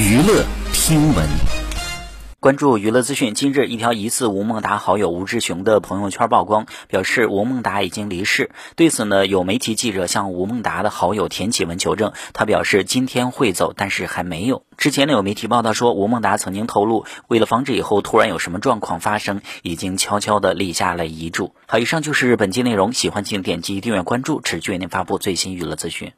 娱乐听闻。关注娱乐资讯今日一条疑似吴孟达好友吴志雄的朋友圈曝光表示吴孟达已经离世。对此呢有媒体记者向吴孟达的好友田启文求证他表示今天会走但是还没有。之前呢有媒体报道说吴孟达曾经透露为了防止以后突然有什么状况发生已经悄悄地立下了遗嘱。好以上就是本期内容喜欢请点击订阅关注持续为您发布最新娱乐资讯。